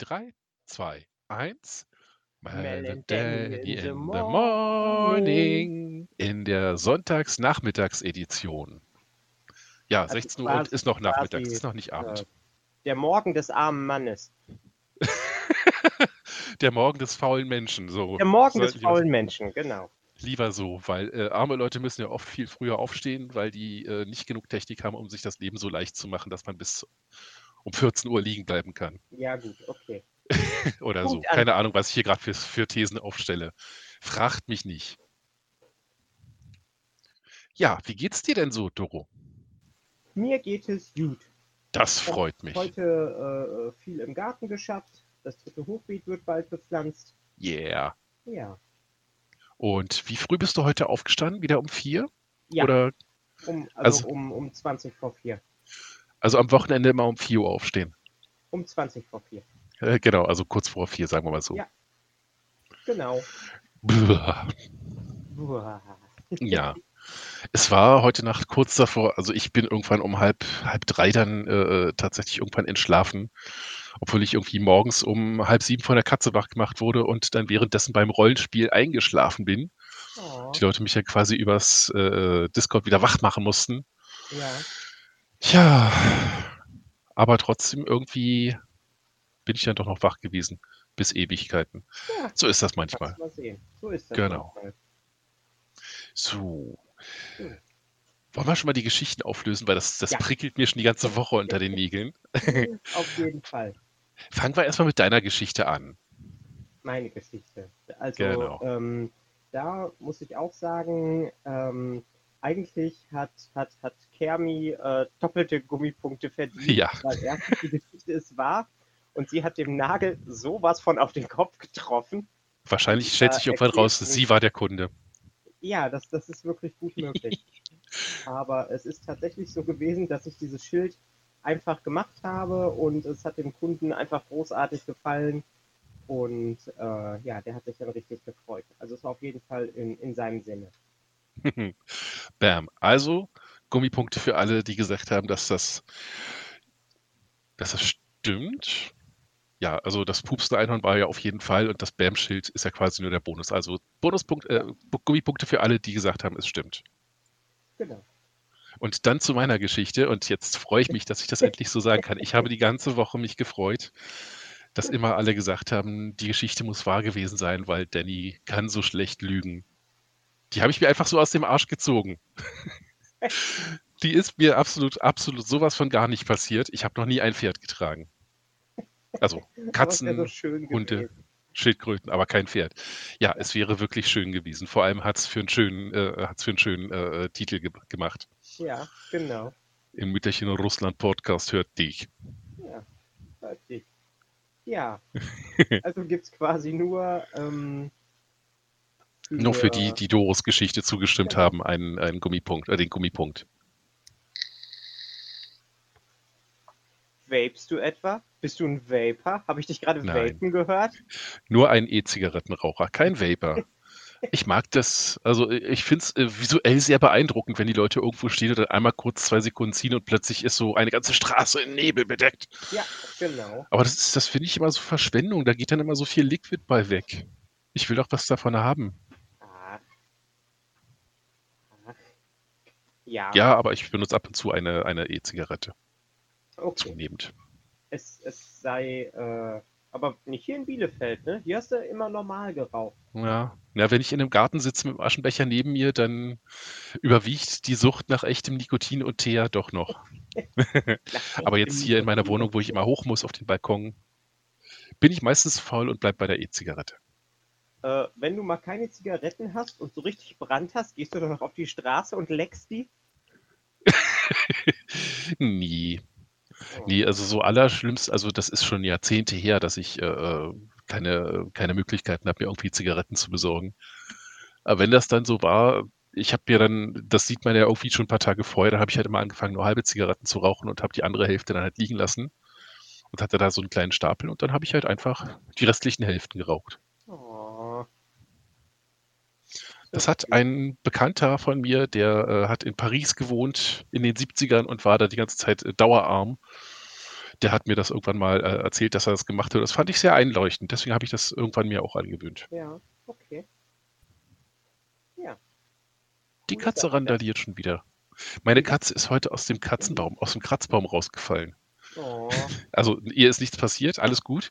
3, 2, 1. Mel Mel and and Danny Danny in the in the morning. in der Sonntagsnachmittagsedition. Ja, Also 16 Uhr und ist noch nachmittags, quasi, ist noch nicht Abend. Äh, der Morgen des armen Mannes. Der Morgen des faulen Menschen, so. Der Morgen des faulen Menschen, genau. Lieber so, weil äh, arme Leute müssen ja oft viel früher aufstehen, weil die äh, nicht genug Technik haben, um sich das Leben so leicht zu machen, dass man bis um 14 Uhr liegen bleiben kann. Ja, gut, okay. Oder Gut so. Keine Ahnung, was ich hier gerade für, für Thesen aufstelle. Fragt mich nicht. Ja, wie geht's dir denn so, Doro? Mir geht es gut. Das Ich freut mich. Heute äh, viel im Garten geschafft. Das dritte Hochbeet wird bald bepflanzt. Yeah. Ja. Und wie früh bist du heute aufgestanden? Wieder um vier? Ja, Oder um, also, also- um, um 20 vor 4. also am Wochenende immer um vier Uhr aufstehen? Um 20 vor 4. Äh, genau, also kurz vor vier, sagen wir mal so. Ja. Genau. Blah. Buah. Ja. Es war heute Nacht kurz davor, also ich bin irgendwann um halb, halb drei dann äh, tatsächlich irgendwann entschlafen, obwohl ich irgendwie morgens um halb sieben von der Katze wach gemacht wurde und dann währenddessen beim Rollenspiel eingeschlafen bin. Oh, Die Leute mich ja quasi übers äh, Discord wieder wach machen mussten. ja. Ja, aber trotzdem irgendwie bin ich dann doch noch wach gewesen. Bis Ewigkeiten. Ja. So ist das manchmal. So ist das. Genau. manchmal. So. Hm. Wollen wir schon mal die Geschichten auflösen, weil das, das Ja. prickelt mir schon die ganze Woche unter den Nägeln. Auf jeden Fall. Fangen wir erstmal mit deiner Geschichte an. Meine Geschichte. Also, Genau. ähm, da muss ich auch sagen, ähm, eigentlich hat, hat, hat Kermi äh, doppelte Gummipunkte verdient, Ja. weil erstens die Geschichte ist wahr und sie hat dem Nagel sowas von auf den Kopf getroffen. Wahrscheinlich stellt Ja, sich irgendwann raus, sie war der Kunde. Ja, das, das ist wirklich gut möglich. Aber es ist tatsächlich so gewesen, dass ich dieses Schild einfach gemacht habe und es hat dem Kunden einfach großartig gefallen. Und äh, ja, der hat sich dann richtig gefreut. Also es war auf jeden Fall in, in seinem Sinne. Bam. Also Gummipunkte für alle, die gesagt haben, dass das, dass das stimmt. Ja, also das pupste Einhorn war ja auf jeden Fall und das Bam-Schild ist ja quasi nur der Bonus. Also Bonuspunkt, äh, Gummipunkte für alle, die gesagt haben, es stimmt. Genau. Und dann zu meiner Geschichte. Und jetzt freue ich mich, dass ich das endlich so sagen kann. Ich habe die ganze Woche mich gefreut, dass immer alle gesagt haben, die Geschichte muss wahr gewesen sein, weil Danny kann so schlecht lügen. Die habe ich mir einfach so aus dem Arsch gezogen. Die ist mir absolut, absolut sowas von gar nicht passiert. Ich habe noch nie ein Pferd getragen. Also Katzen, so schön Hunde. Schildkröten, aber kein Pferd. Ja, es wäre wirklich schön gewesen. Vor allem hat es für einen schönen, äh, hat's für einen schönen äh, Titel ge gemacht. Ja, genau. Im Mütterchen Russland Podcast hört dich. Ja, fertig. Ja, also gibt es quasi nur ähm, Nur für die, die Doros Geschichte zugestimmt Genau. haben, einen, einen Gummipunkt, äh, den Gummipunkt. Vapest du etwa? Bist du ein Vapor? Habe ich dich gerade vapen gehört? Nur ein E-Zigarettenraucher, kein Vapor. Ich mag das, also ich finde es äh, visuell sehr beeindruckend, wenn die Leute irgendwo stehen und dann einmal kurz zwei Sekunden ziehen und plötzlich ist so eine ganze Straße in Nebel bedeckt. Ja, genau. Aber das ist, das finde ich immer so Verschwendung. Da geht dann immer so viel Liquid bei weg. Ich will doch was davon haben. Ach. Ach. Ja, Ja, aber ich benutze ab und zu eine, eine E-Zigarette. okay. Zunehmend. Es, es sei, äh, aber nicht hier in Bielefeld, ne? Hier hast du immer normal geraucht. Ja. ja, wenn ich in einem Garten sitze mit dem Aschenbecher neben mir, dann überwiegt die Sucht nach echtem Nikotin und Teer doch noch. Aber jetzt hier in meiner Wohnung, wo ich immer hoch muss auf den Balkon, bin ich meistens faul und bleib bei der E-Zigarette. Äh, wenn du mal keine Zigaretten hast und so richtig Brand hast, gehst du doch noch auf die Straße und leckst die? Nie. Oh. Nee, also so allerschlimmst, also das ist schon Jahrzehnte her, dass ich äh, keine, keine Möglichkeiten habe, mir irgendwie Zigaretten zu besorgen. Aber wenn das dann so war, ich habe mir dann, das sieht man ja irgendwie schon ein paar Tage vorher, dann habe ich halt immer angefangen, nur halbe Zigaretten zu rauchen und habe die andere Hälfte dann halt liegen lassen und hatte da so einen kleinen Stapel und dann habe ich halt einfach die restlichen Hälften geraucht. Oh. Das hat ein Bekannter von mir, der äh, hat in Paris gewohnt in den 70ern und war da die ganze Zeit äh, dauerarm. der hat mir das irgendwann mal äh, erzählt, dass er das gemacht hat. Das fand ich sehr einleuchtend. Deswegen habe ich das irgendwann mir auch angewöhnt. Ja, okay. Ja. Die Coole Katze Sache. randaliert schon wieder. Meine Katze ist heute aus dem Katzenbaum, aus dem Kratzbaum rausgefallen. Oh, Also ihr ist nichts passiert, alles gut.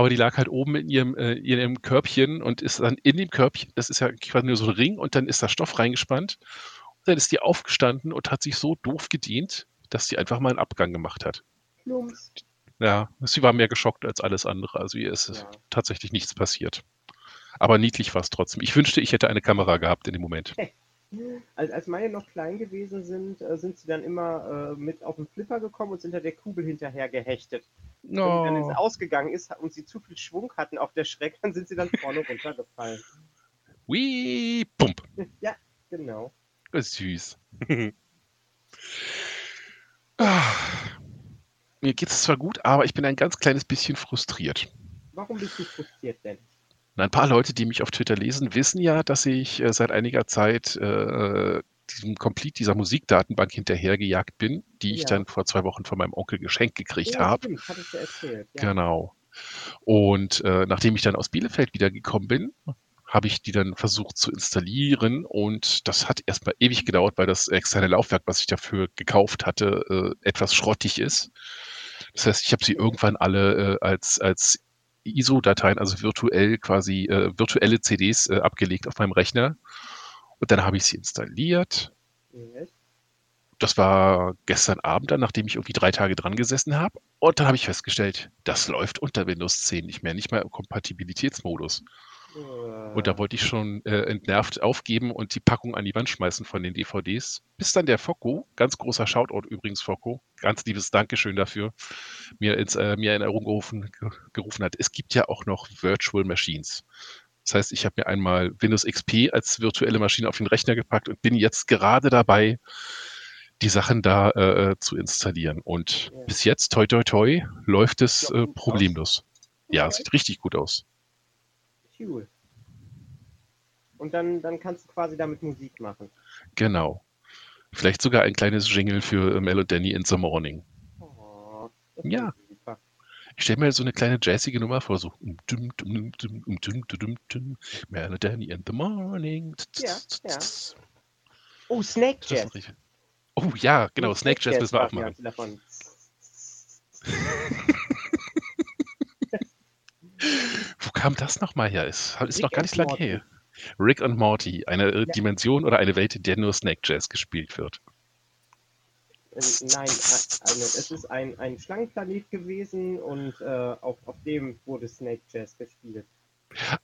Aber die lag halt oben in ihrem, äh, in ihrem Körbchen und ist dann in dem Körbchen, das ist ja quasi nur so ein Ring und dann ist da Stoff reingespannt. Und dann ist die aufgestanden und hat sich so doof gedient, dass sie einfach mal einen Abgang gemacht hat. Plumps. Ja, sie war mehr geschockt als alles andere. Also ihr ist Ja. tatsächlich nichts passiert. Aber niedlich war es trotzdem. Ich wünschte, ich hätte eine Kamera gehabt in dem Moment. Als, als meine noch klein gewesen sind, äh, sind sie dann immer äh, mit auf den Flipper gekommen und sind hinter der Kugel hinterher gehechtet. Wenn dann es ausgegangen ist und sie zu viel Schwung hatten auf der Schreck, dann sind sie dann vorne runtergefallen. wii, pump. Ja, genau. Das ist süß. Ah, Mir geht es zwar gut, aber ich bin ein ganz kleines bisschen frustriert. Warum bist du frustriert denn? Und ein paar Leute, die mich auf Twitter lesen, wissen ja, dass ich äh, seit einiger Zeit äh, diesem Complete dieser Musikdatenbank hinterhergejagt bin, die ich Ja. dann vor zwei Wochen von meinem Onkel geschenkt gekriegt Ja, habe. stimmt, hattest du erzählt. Ja. Genau. Und äh, nachdem ich dann aus Bielefeld wiedergekommen bin, habe ich die dann versucht zu installieren und das hat erstmal ewig gedauert, weil das externe Laufwerk, was ich dafür gekauft hatte, äh, etwas schrottig ist. Das heißt, ich habe sie irgendwann alle äh, als, als ISO-Dateien, also virtuell quasi äh, virtuelle CDs äh, abgelegt auf meinem Rechner. Und dann habe ich sie installiert. Yes. Das war gestern Abend dann, nachdem ich irgendwie drei Tage dran gesessen habe. Und dann habe ich festgestellt, das läuft unter Windows 10 nicht mehr, nicht mehr im Kompatibilitätsmodus. Und da wollte ich schon äh, entnervt aufgeben und die Packung an die Wand schmeißen von den DVDs. Bis dann der Focco, ganz großer Shoutout übrigens, Focco, ganz liebes Dankeschön dafür, mir, ins, äh, mir in Erinnerung gerufen, ge- gerufen hat. Es gibt ja auch noch Virtual Machines. Das heißt, ich habe mir einmal Windows XP als virtuelle Maschine auf den Rechner gepackt und bin jetzt gerade dabei, die Sachen da äh, äh, zu installieren. Und Ja. bis jetzt, toi toi toi, läuft es äh, problemlos. Ja, Okay. sieht richtig gut aus. Cool. Und dann, dann kannst du quasi damit Musik machen. Genau. Vielleicht sogar ein kleines Jingle für äh, Mel und Danny in the Morning. Oh, Ja. Ich stelle mir so eine kleine jazzige Nummer vor, so und Danny in the Morning. Ja, ja. Oh, Snake Jazz. Oh ja, genau, Die Snake Jazz müssen wir auch machen. Davon. Wo kam das nochmal her? Ist, ist noch gar nicht lange her. Rick und Morty, eine äh, Ja. Dimension oder eine Welt, in der nur Snake Jazz gespielt wird. Äh, Nein, eine, es ist ein, ein Schlangenplanet gewesen und äh, auf, auf dem wurde Snake Jazz gespielt.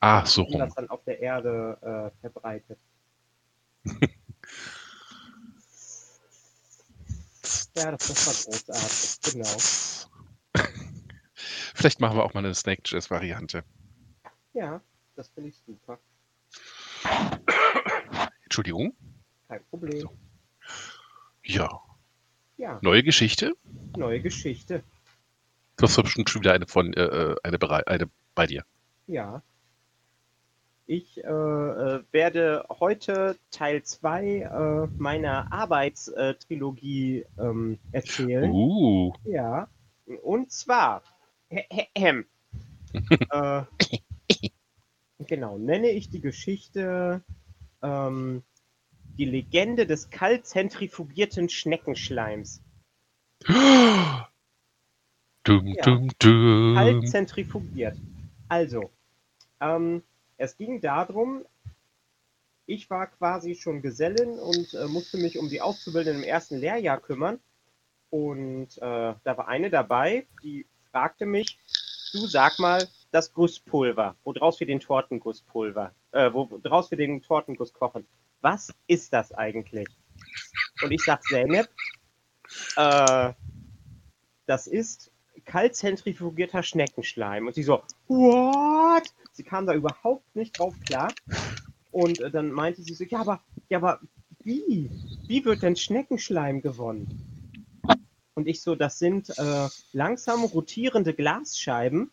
Ah, so Und das rum. dann auf der Erde äh, verbreitet. Ja, das, das war großartig, genau. Vielleicht machen wir auch mal eine Snake Jazz Variante. Ja, das finde ich super. Entschuldigung. Kein Problem. So. Ja, Ja, neue Geschichte. neue Geschichte. Du hast bestimmt schon wieder eine von äh, äh, eine, eine bei dir. Ja. Ich äh, äh, werde heute Teil 2 äh, meiner Arbeitstrilogie ähm, erzählen. Uh, Ja. Und zwar, äh, genau, nenne ich die Geschichte ähm, die Legende des kalt-zentrifugierten Schneckenschleims. dum, Ja. dum, dum. Kalt zentrifugiert. Also, ähm, es ging darum, ich war quasi schon Gesellin und äh, musste mich um die Auszubildenden im ersten Lehrjahr kümmern. Und äh, da war eine dabei, die fragte mich, du sag mal, das Gusspulver, woraus wir den Tortengusspulver, äh, woraus wir den Tortenguss kochen. Was ist das eigentlich? Und ich sag Zeynep, äh, das ist kaltzentrifugierter Schneckenschleim. Und sie so, what? Sie kam da überhaupt nicht drauf klar. Und äh, dann meinte sie so, ja, aber, ja, aber wie? Wie wird denn Schneckenschleim gewonnen? Und ich so, das sind äh, langsam rotierende Glasscheiben,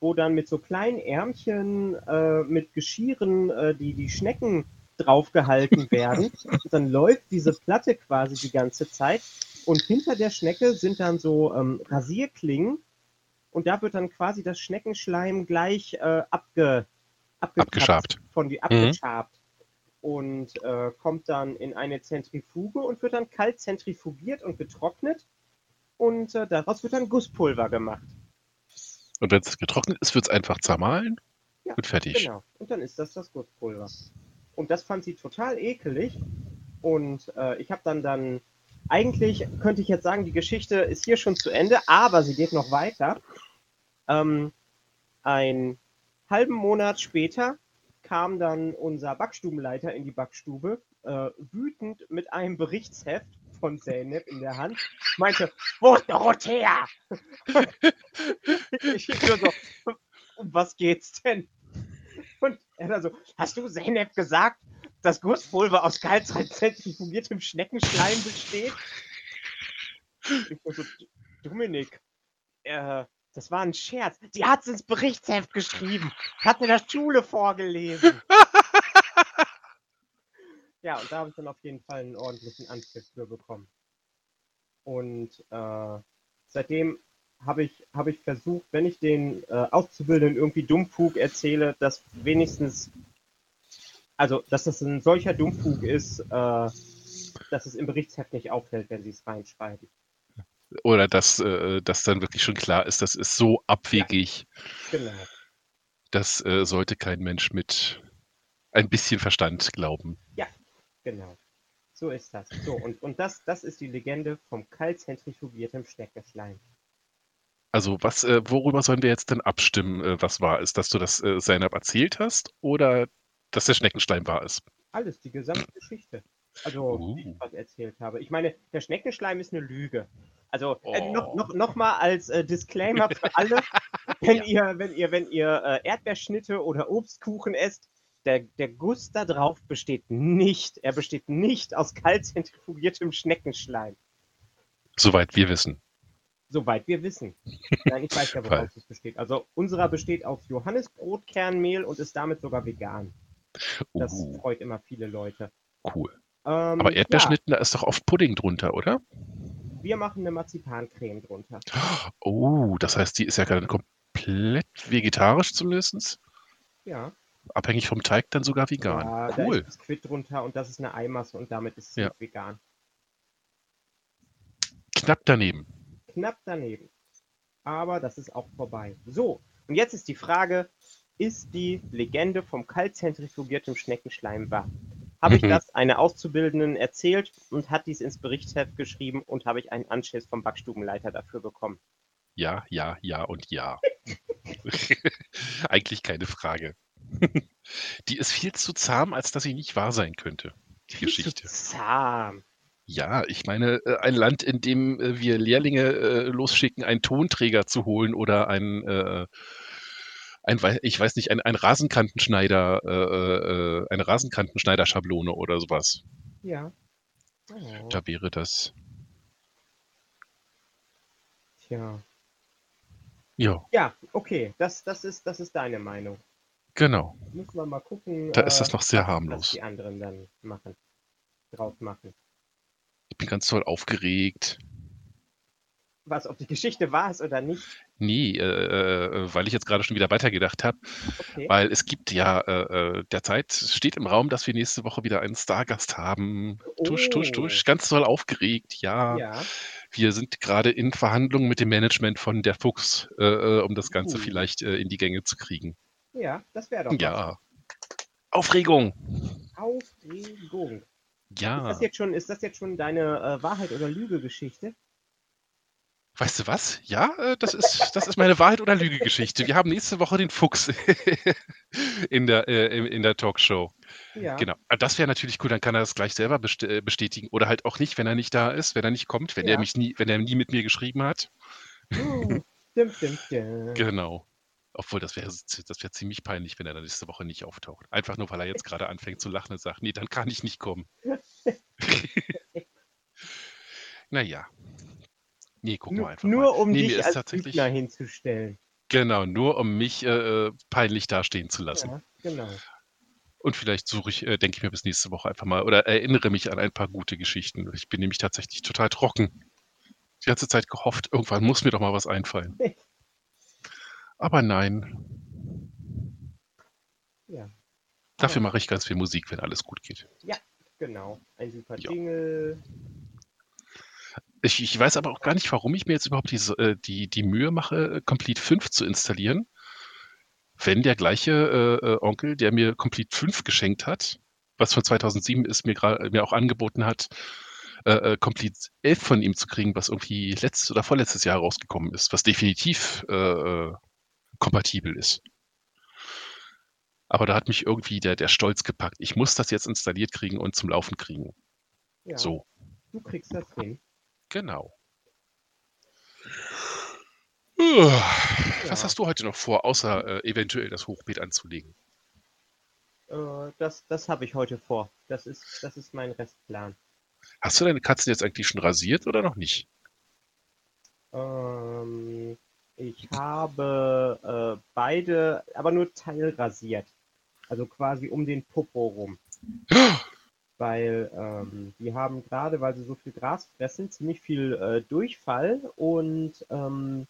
wo dann mit so kleinen Ärmchen äh, mit Geschirren äh, die, die Schnecken draufgehalten werden. Und dann läuft diese Platte quasi die ganze Zeit Und hinter der Schnecke sind dann so ähm, Rasierklingen und da wird dann quasi das Schneckenschleim gleich äh, abge, Abgeschabt. von die Mhm. abgeschabt und äh, kommt dann in eine Zentrifuge und wird dann kalt zentrifugiert und getrocknet und äh, daraus wird dann Gusspulver gemacht. Und wenn es getrocknet ist, wird es einfach zermahlen Ja, und fertig. Genau. Und dann ist das das Gusspulver. Und das fand sie total ekelig. Und äh, ich habe dann dann, eigentlich könnte ich jetzt sagen, die Geschichte ist hier schon zu Ende, aber sie geht noch weiter. Ähm, einen halben Monat später kam dann unser Backstubenleiter in die Backstube, äh, wütend mit einem Berichtsheft von Zeynep in der Hand, meinte, wo ist Dorothea? ich nur so, um was geht's denn? Er dann so, hast du Zeynep gesagt, dass Gusspulver aus kaltzentrifugiertem Schneckenschleim besteht? Ich war so, Dominik, äh, das war ein Scherz. Die hat's ins Berichtsheft geschrieben. Hat in der Schule vorgelesen. ja, und da habe ich dann auf jeden Fall einen ordentlichen Anpfiff für bekommen. Und äh, seitdem habe ich, habe ich versucht, wenn ich den äh, Auszubildenden irgendwie Dummfug erzähle, dass wenigstens, also dass das ein solcher Dummfug ist, äh, dass es im Berichtsheft nicht auffällt, wenn sie es reinschreiben. Oder dass, äh, dass dann wirklich schon klar ist, das ist so abwegig, Genau. das äh, sollte kein Mensch mit ein bisschen Verstand glauben. Genau. So ist das. So, und, und das, das ist die Legende vom kaltzentrifugierten Schneckenschleim. Also was, äh, worüber sollen wir jetzt denn abstimmen, äh, was wahr ist? Dass du das äh, erzählt hast oder dass der Schneckenstein wahr ist? Alles, die gesamte Geschichte. Also, wie ich Uh. was erzählt habe. Ich meine, der Schneckenschleim ist eine Lüge. Also, äh, Oh. noch, noch, noch mal als äh, Disclaimer für alle, wenn ihr, wenn ihr, wenn ihr äh, Erdbeerschnitte oder Obstkuchen esst, der, der Guss da drauf besteht nicht, er besteht nicht aus kaltzentrifugiertem Schneckenschleim. Soweit wir wissen. Soweit wir wissen. Nein, ich weiß ja, woraus es besteht. Also unserer besteht aus Johannisbrotkernmehl und ist damit sogar vegan. Das Uh, freut immer viele Leute. cool. Ähm, Aber Erdbeerschnitten, da ist doch oft Pudding drunter, oder? Ja, wir machen eine Marzipancreme drunter. Oh, das heißt, die ist ja gerade komplett vegetarisch zumindest. Ja, Abhängig vom Teig dann sogar vegan. ja da cool. ist Biskuit drunter und das ist eine Eimasse und damit ist es Ja. vegan. Knapp daneben. Knapp daneben. Aber das ist auch vorbei. So, und jetzt ist die Frage, ist die Legende vom kaltzentrifugierten Schneckenschleim wahr? Habe ich Mhm. das einer Auszubildenden erzählt und hat dies ins Berichtsheft geschrieben und habe ich einen Anschiss vom Backstubenleiter dafür bekommen? Ja, ja, ja und ja. Eigentlich keine Frage. Die ist viel zu zahm, als dass sie nicht wahr sein könnte. Die Viel zu Geschichte. Zahm. Ja, ich meine, äh, ein Land, in dem äh, wir Lehrlinge äh, losschicken, einen Tonträger zu holen oder einen, ein, ich weiß nicht, ein, ein Rasenkantenschneider, eine Rasenkantenschneiderschablone oder sowas. Ja. Oh, Da wäre das. tja. Ja, Ja, okay, das, das, ist, das ist deine Meinung. genau. Müssen wir mal gucken. Da ist äh, das noch sehr was- Was harmlos. die anderen dann machen. Drauf machen. Ich bin ganz toll aufgeregt. Was, ob die Geschichte wahr ist oder nicht. Nee, äh, äh, weil ich jetzt gerade schon wieder weitergedacht habe, Okay. weil es gibt ja äh, äh, derzeit steht im Raum, dass wir nächste Woche wieder einen Stargast haben. Tusch, tusch, Oh. tusch, ganz toll aufgeregt. Ja, Ja. wir sind gerade in Verhandlungen mit dem Management von der Fuchs, äh, äh, um das Ganze Uh. vielleicht äh, in die Gänge zu kriegen. Ja, das wäre doch was. Ja. Aufregung. Aufregung. Ist Ja. das jetzt schon, ist das jetzt schon deine äh, Wahrheit oder Lüge-Geschichte? Weißt du was? Ja, äh, das ist, das ist meine Wahrheit- oder Lüge-Geschichte. Wir haben nächste Woche den Fuchs in der, äh, in- der Talkshow. Ja. Genau. Ah, Das wäre natürlich cool, dann kann er das gleich selber äh, bestätigen. Oder halt auch nicht, wenn er nicht da ist, wenn er nicht kommt, wenn Ja. er mich nie, wenn er nie mit mir geschrieben hat. Hm, Dim, dim, dim. Genau. Obwohl, das wäre das wäre ziemlich peinlich, wenn er dann nächste Woche nicht auftaucht. Einfach nur, weil er jetzt gerade anfängt zu lachen und sagt, nee, dann kann ich nicht kommen. naja. Nee, gucken wir Nur, einfach nur mal. um nee, dich als tatsächlich, Lügner hinzustellen. genau, nur um mich äh, peinlich dastehen zu lassen. Ja, genau. Und vielleicht suche ich, äh, denke ich mir bis nächste Woche einfach mal oder erinnere mich an ein paar gute Geschichten. Ich bin nämlich tatsächlich total trocken. die ganze Zeit gehofft, irgendwann muss mir doch mal was einfallen. Aber nein. Ja. Dafür mache ich ganz viel Musik, wenn alles gut geht. Ja, genau. Ein super Ja. Jingle. Ich, ich weiß aber auch gar nicht, warum ich mir jetzt überhaupt diese, äh, die, die Mühe mache, Complete 5 zu installieren. Wenn der gleiche äh, äh, Onkel, der mir Complete 5 geschenkt hat, was von 2007 ist, mir, mir auch angeboten hat, äh, äh, Complete 11 von ihm zu kriegen, was irgendwie letztes oder vorletztes Jahr rausgekommen ist, was definitiv äh, kompatibel ist. Aber da hat mich irgendwie der, der Stolz gepackt. Ich muss das jetzt installiert kriegen und zum Laufen kriegen. Ja, So, du kriegst das hin. genau. Was Ja. hast du heute noch vor, außer äh, eventuell das Hochbeet anzulegen? Äh, das das habe ich heute vor. Das ist, das ist mein Restplan. Hast du deine Katzen jetzt eigentlich schon rasiert oder noch nicht? Ähm, ich habe äh, beide, aber nur teilrasiert. Also quasi um den Popo rum. Weil ähm, die haben gerade, weil sie so viel Gras fressen, ziemlich viel äh, Durchfall und ähm,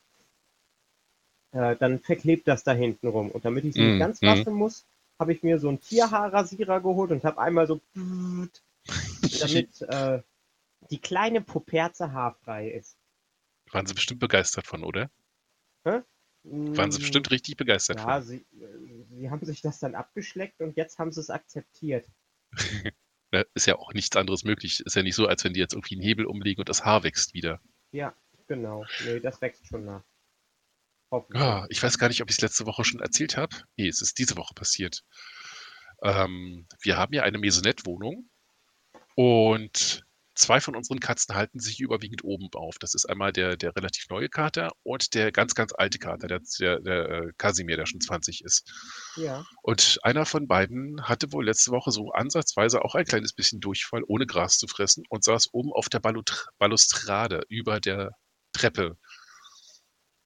äh, dann verklebt das da hinten rum. Und damit ich sie Mm, nicht ganz mm. waschen muss, habe ich mir so einen Tierhaarrasierer geholt und habe einmal so damit äh, die kleine Puperze haarfrei ist. Waren sie bestimmt begeistert von, oder? Waren sie Mm, bestimmt richtig begeistert Ja, sie, sie haben sich das dann abgeschleckt und jetzt haben sie es akzeptiert. Ja, ist ja auch nichts anderes möglich. Ist ja nicht so, als wenn die jetzt irgendwie einen Hebel umlegen und das Haar wächst wieder. Ja, genau. Nee, das wächst schon nach. Hoffentlich. Ah, ich weiß gar nicht, ob ich es letzte Woche schon erzählt habe. Nee, es ist diese Woche passiert. Ähm, wir haben ja eine Maisonette-Wohnung und zwei von unseren Katzen halten sich überwiegend oben auf. Das ist einmal der, der relativ neue Kater und der ganz, ganz alte Kater, der, der, der äh, Kasimir, der schon 20 ist. Ja. Und einer von beiden hatte wohl letzte Woche so ansatzweise auch ein kleines bisschen Durchfall, ohne Gras zu fressen und saß oben auf der Balustrade über der Treppe.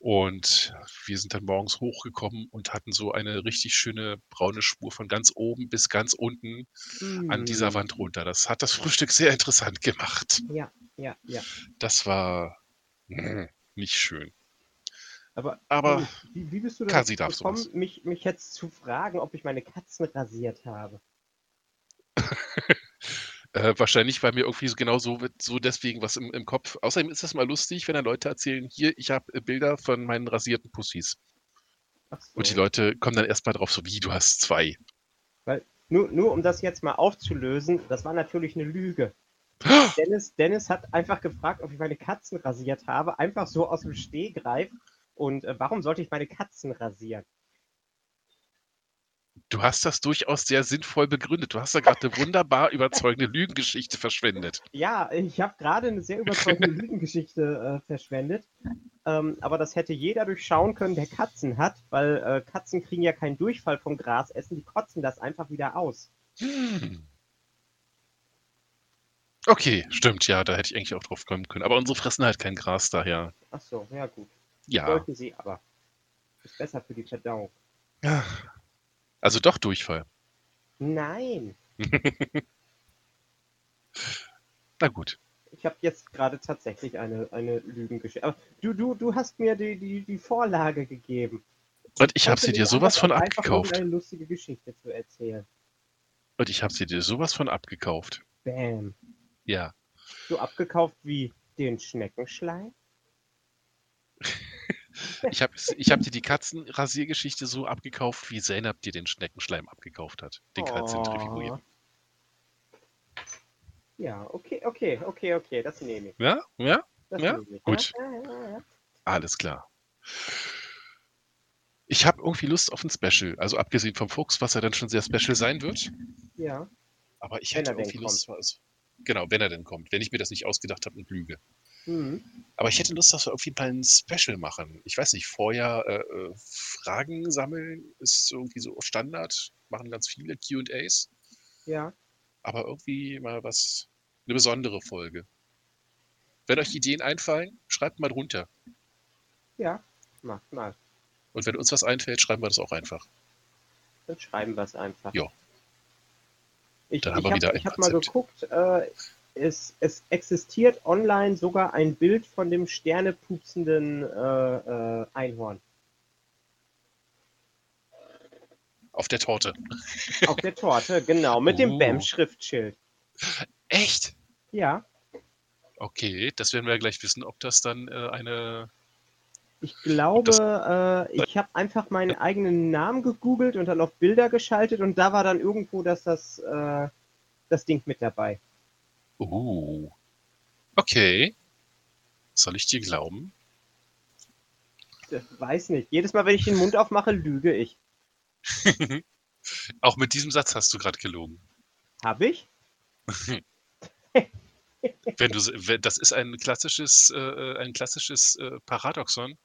Und wir sind dann morgens hochgekommen und hatten so eine richtig schöne braune Spur von ganz oben bis ganz unten an dieser Mm. Wand runter. Das hat das Frühstück sehr interessant gemacht. Ja, ja, ja. Das war mm, nicht schön. Aber, Aber wie, wie bist du dazu gekommen, sowas. mich, mich jetzt zu fragen, ob ich meine Katzen rasiert habe? Äh, wahrscheinlich war mir irgendwie so genau so, so deswegen was im, im Kopf. Außerdem ist es mal lustig, wenn dann Leute erzählen, hier, ich habe Bilder von meinen rasierten Pussys. So. Und die Leute kommen dann erstmal drauf, so wie, du hast zwei. Weil, nur, nur um das jetzt mal aufzulösen, das war natürlich eine Lüge. Dennis, Dennis hat einfach gefragt, ob ich meine Katzen rasiert habe, einfach so aus dem Stehgreif. Und äh, warum sollte ich meine Katzen rasieren? Du hast das durchaus sehr sinnvoll begründet. Du hast da gerade eine wunderbar überzeugende Lügengeschichte verschwendet. Ja, ich habe gerade eine sehr überzeugende Lügengeschichte äh, verschwendet. Ähm, aber das hätte jeder durchschauen können, der Katzen hat, weil äh, Katzen kriegen ja keinen Durchfall vom Grasessen, die kotzen das einfach wieder aus. Hm. Okay, stimmt, ja, da hätte ich eigentlich auch drauf kommen können. Aber unsere fressen halt kein Gras daher. Ach so, ja gut. Ja. Sollten sie aber. Ist besser für die Verdauung. Ja. Also doch Durchfall. Nein, Na gut. ich habe jetzt gerade tatsächlich eine, eine Lügengeschichte. Aber du, du, du hast mir die, die, die Vorlage gegeben. Und ich habe sie dir sowas von abgekauft. irgendeine lustige Geschichte zu erzählen. Und ich habe sie dir sowas von abgekauft. Bam. Ja. So abgekauft wie den Schneckenschleim? Ich habe ich hab dir die Katzenrasiergeschichte so abgekauft, wie Zeynep dir den Schneckenschleim abgekauft hat. Den Katzenzentrifugieren. Ja, okay, okay, okay, okay, das nehme ich. Ja? Ja? Das Ja? ich. Gut. Ja, ja, ja. Alles klar. Ich habe irgendwie Lust auf ein Special. Also abgesehen vom Fuchs, was ja dann schon sehr special sein wird. ja. Aber ich Wenn hätte irgendwie Lust. Also, genau, wenn er denn kommt. Wenn ich mir das nicht ausgedacht habe und lüge. Mhm. Aber ich hätte Lust, dass wir auf jeden Fall ein Special machen. Ich weiß nicht, vorher äh, äh, Fragen sammeln ist irgendwie so Standard. Machen ganz viele QAs. Ja. Aber irgendwie mal was, eine besondere Folge. Wenn euch Ideen einfallen, schreibt mal drunter. Ja. Macht mal. Und wenn uns was einfällt, schreiben wir das auch einfach. Dann schreiben wir es einfach. Ja. Ich, ich haben wir hab, habe mal geguckt, äh, es, es existiert online sogar ein Bild von dem sternepupsenden äh, äh, Einhorn. Auf der Torte. Auf der Torte, genau, mit dem Oh. BAM-Schriftschild. Echt? Ja, Okay, das werden wir ja gleich wissen, ob das dann äh, eine. ich glaube, äh, ich habe einfach meinen eigenen Namen gegoogelt und dann auf Bilder geschaltet und da war dann irgendwo, dass das, äh, das Ding mit dabei. Oh. Okay. Soll ich dir glauben? Ich weiß nicht. Jedes Mal, wenn ich den Mund aufmache, lüge ich. Auch mit diesem Satz hast du gerade gelogen. Habe ich? Wenn du, wenn, das ist ein klassisches, äh, ein klassisches äh, Paradoxon,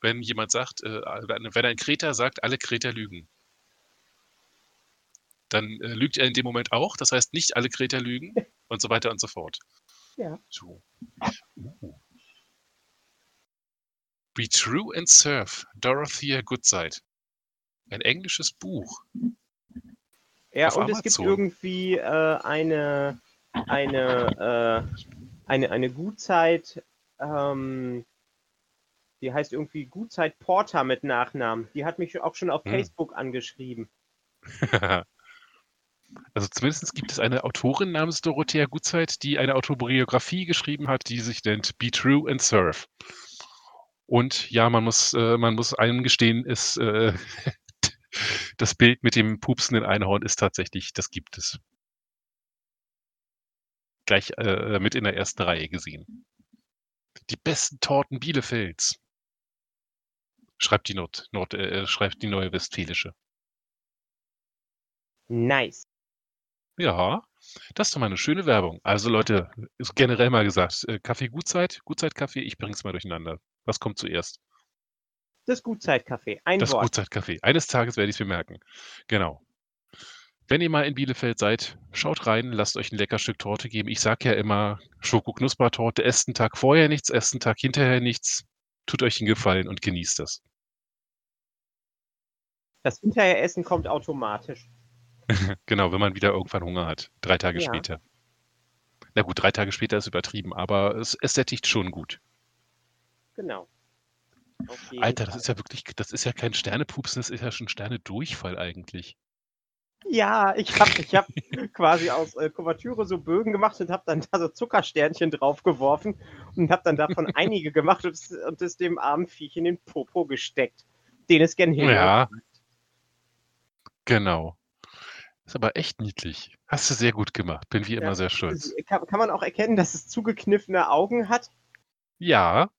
wenn jemand sagt, äh, wenn wenn ein Kreter sagt, alle Kreter lügen. Dann äh, lügt er in dem Moment auch, das heißt nicht alle Kreter lügen und so weiter und so fort. Ja. So. Uh. Be True and Serve, Dorothea Goodside. Ein englisches Buch. Ja, und es gibt Amazon. irgendwie äh, eine, eine, äh, eine, eine Gutzeit, ähm, die heißt irgendwie Gutzeit Porter mit Nachnamen. Die hat mich auch schon auf Hm. Facebook angeschrieben. Also zumindest gibt es eine Autorin namens Dorothea Gutzeit, die eine Autobiografie geschrieben hat, die sich nennt Be True and Serve. Und ja, man muss, äh, man muss einem gestehen, ist, äh, das Bild mit dem pupsenden Einhorn ist tatsächlich, das gibt es. Gleich äh, mit in der ersten Reihe gesehen. Die besten Torten Bielefelds. Schreibt die Nord, Nord äh, schreibt die neue Westfälische. Nice. Ja, das ist doch mal eine schöne Werbung. Also Leute, ist generell mal gesagt, äh, Kaffee Gutzeit, Gutzeit-Kaffee, ich bring's mal durcheinander. Was kommt zuerst? Das Gutzeitcafé. Ein Das Wort. Gutzeit-Kaffee. Eines Tages werde ich es mir merken. Genau. Wenn ihr mal in Bielefeld seid, schaut rein, lasst euch ein lecker Stück Torte geben. Ich sage ja immer, Schoko-Knuspertorte, esst einen Tag vorher nichts, esst einen Tag hinterher nichts. Tut euch einen Gefallen und genießt das. Das Hinterheressen kommt automatisch. Genau, wenn man wieder irgendwann Hunger hat. Drei Tage Ja. später. Na gut, drei Tage später ist übertrieben, aber es, es sättigt schon gut. Genau. Auf jeden Alter, das Fall. ist ja wirklich, das ist ja kein Sternepupsen, das ist ja schon Sterne-Durchfall eigentlich. Ja, ich habe ich hab quasi aus äh, Kuvertüre so Bögen gemacht und habe dann da so Zuckersternchen draufgeworfen und habe dann davon einige gemacht und es, und es dem armen Viech in den Popo gesteckt, den es gern hin. Ja, genau. Ist aber echt niedlich. Hast du sehr gut gemacht. Bin wie Ja. immer sehr stolz. Kann, kann man auch erkennen, dass es zugekniffene Augen hat? Ja,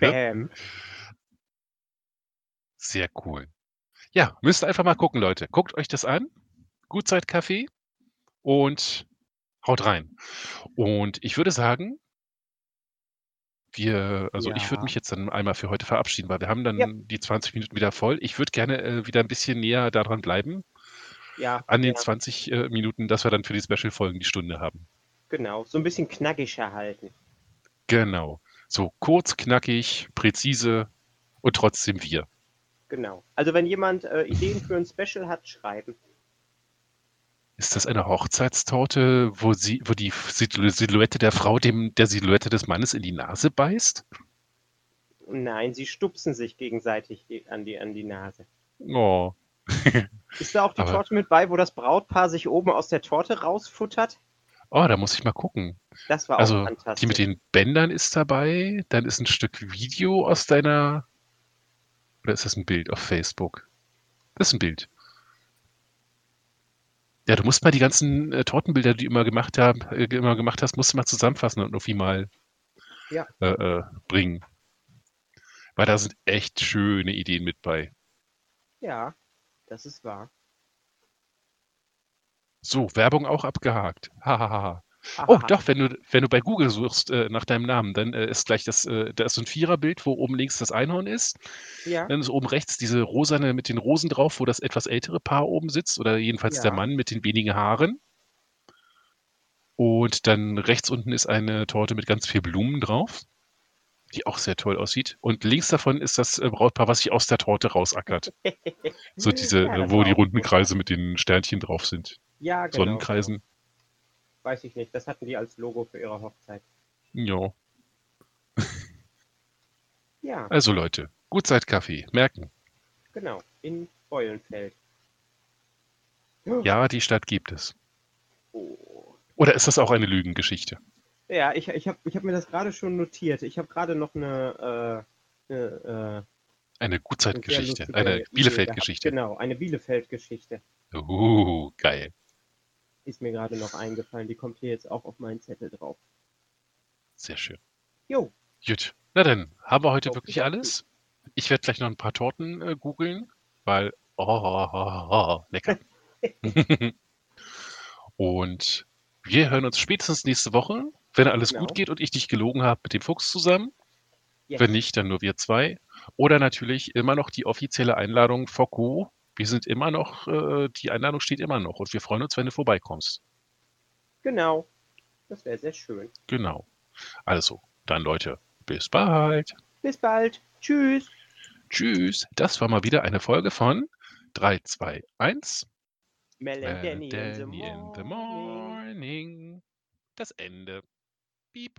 Bäm. sehr cool. Ja, müsst einfach mal gucken, Leute. Guckt euch das an. Gutzeit-Kaffee und haut rein. Und ich würde sagen, wir, also ich würde Ja. mich jetzt dann einmal für heute verabschieden, weil wir haben dann Ja. die 20 Minuten wieder voll. Ich würde gerne äh, wieder ein bisschen näher daran bleiben, Ja, an den ja, 20 äh, Minuten, dass wir dann für die Special-Folgen die Stunde haben. genau. So ein bisschen knackiger halten. Genau. So kurz, knackig, präzise und trotzdem wir. Genau. Also wenn jemand äh, Ideen für ein Special hat, schreiben. Ist das eine Hochzeitstorte, wo sie, wo die Sil- Silhouette der Frau dem der Silhouette des Mannes in die Nase beißt? Nein, sie stupsen sich gegenseitig an die, an die Nase. Oh. Ist da auch die Aber- Torte mit bei, wo das Brautpaar sich oben aus der Torte rausfuttert? Oh, da muss ich mal gucken. Das war auch Also, fantastisch. die mit den Bändern ist dabei, dann ist ein Stück Video aus deiner. Oder ist das ein Bild auf Facebook? Das ist ein Bild. Ja, du musst mal die ganzen äh, Tortenbilder, die du immer gemacht, haben, äh, immer gemacht hast, musst du mal zusammenfassen und irgendwie mal Ja. äh, äh, bringen. Weil da sind echt schöne Ideen mit bei. Ja, das ist wahr. So, Werbung auch abgehakt. Hahaha. Oh, doch, wenn du, wenn du bei Google suchst äh, nach deinem Namen, dann äh, ist gleich das, äh, da ist so ein Viererbild, wo oben links das Einhorn ist. Ja, Dann ist oben rechts diese rosane mit den Rosen drauf, wo das etwas ältere Paar oben sitzt, oder jedenfalls Ja. der Mann mit den wenigen Haaren. Und dann rechts unten ist eine Torte mit ganz viel Blumen drauf, die auch sehr toll aussieht. Und links davon ist das äh, Brautpaar, was sich aus der Torte rausackert. So diese, Ja, äh, wo die runden gut. Kreise mit den Sternchen drauf sind. ja genau. Sonnenkreisen. weiß ich nicht. Das hatten die als Logo für ihre Hochzeit. Ja. Ja, Also Leute, Gutzeit-Kaffee, merken. genau. In Beulenfeld. Ja, die Stadt gibt es. Oh. Oder ist das auch eine Lügengeschichte? Ja, ich, ich habe ich hab mir das gerade schon notiert. Ich habe gerade noch eine, äh, eine, äh, Eine eine Gutzeit-Geschichte, eine gehabt. Bielefeld-Geschichte. Genau, eine Bielefeld-Geschichte. Uh, geil. Ist mir gerade noch eingefallen. Die kommt hier jetzt auch auf meinen Zettel drauf. Sehr schön. Jo, Gut. Na dann, haben wir heute wirklich Okidoki. alles? Ich werde gleich noch ein paar Torten äh, googeln, weil, oh, oh, oh, oh, lecker. und wir hören uns spätestens nächste Woche, wenn alles Genau. gut geht und ich dich gelogen habe mit dem Fuchs zusammen. yes. Wenn nicht, dann nur wir zwei. Oder natürlich immer noch die offizielle Einladung Focko. Wir sind immer noch, äh, die Einladung steht immer noch und wir freuen uns, wenn du vorbeikommst. Genau. Das wäre sehr schön. Genau. Also, dann Leute, bis bald. Bis bald. Tschüss. Tschüss. Das war mal wieder eine Folge von 3, 2, 1. Mel and Danny, in the in the morning. Das Ende. beep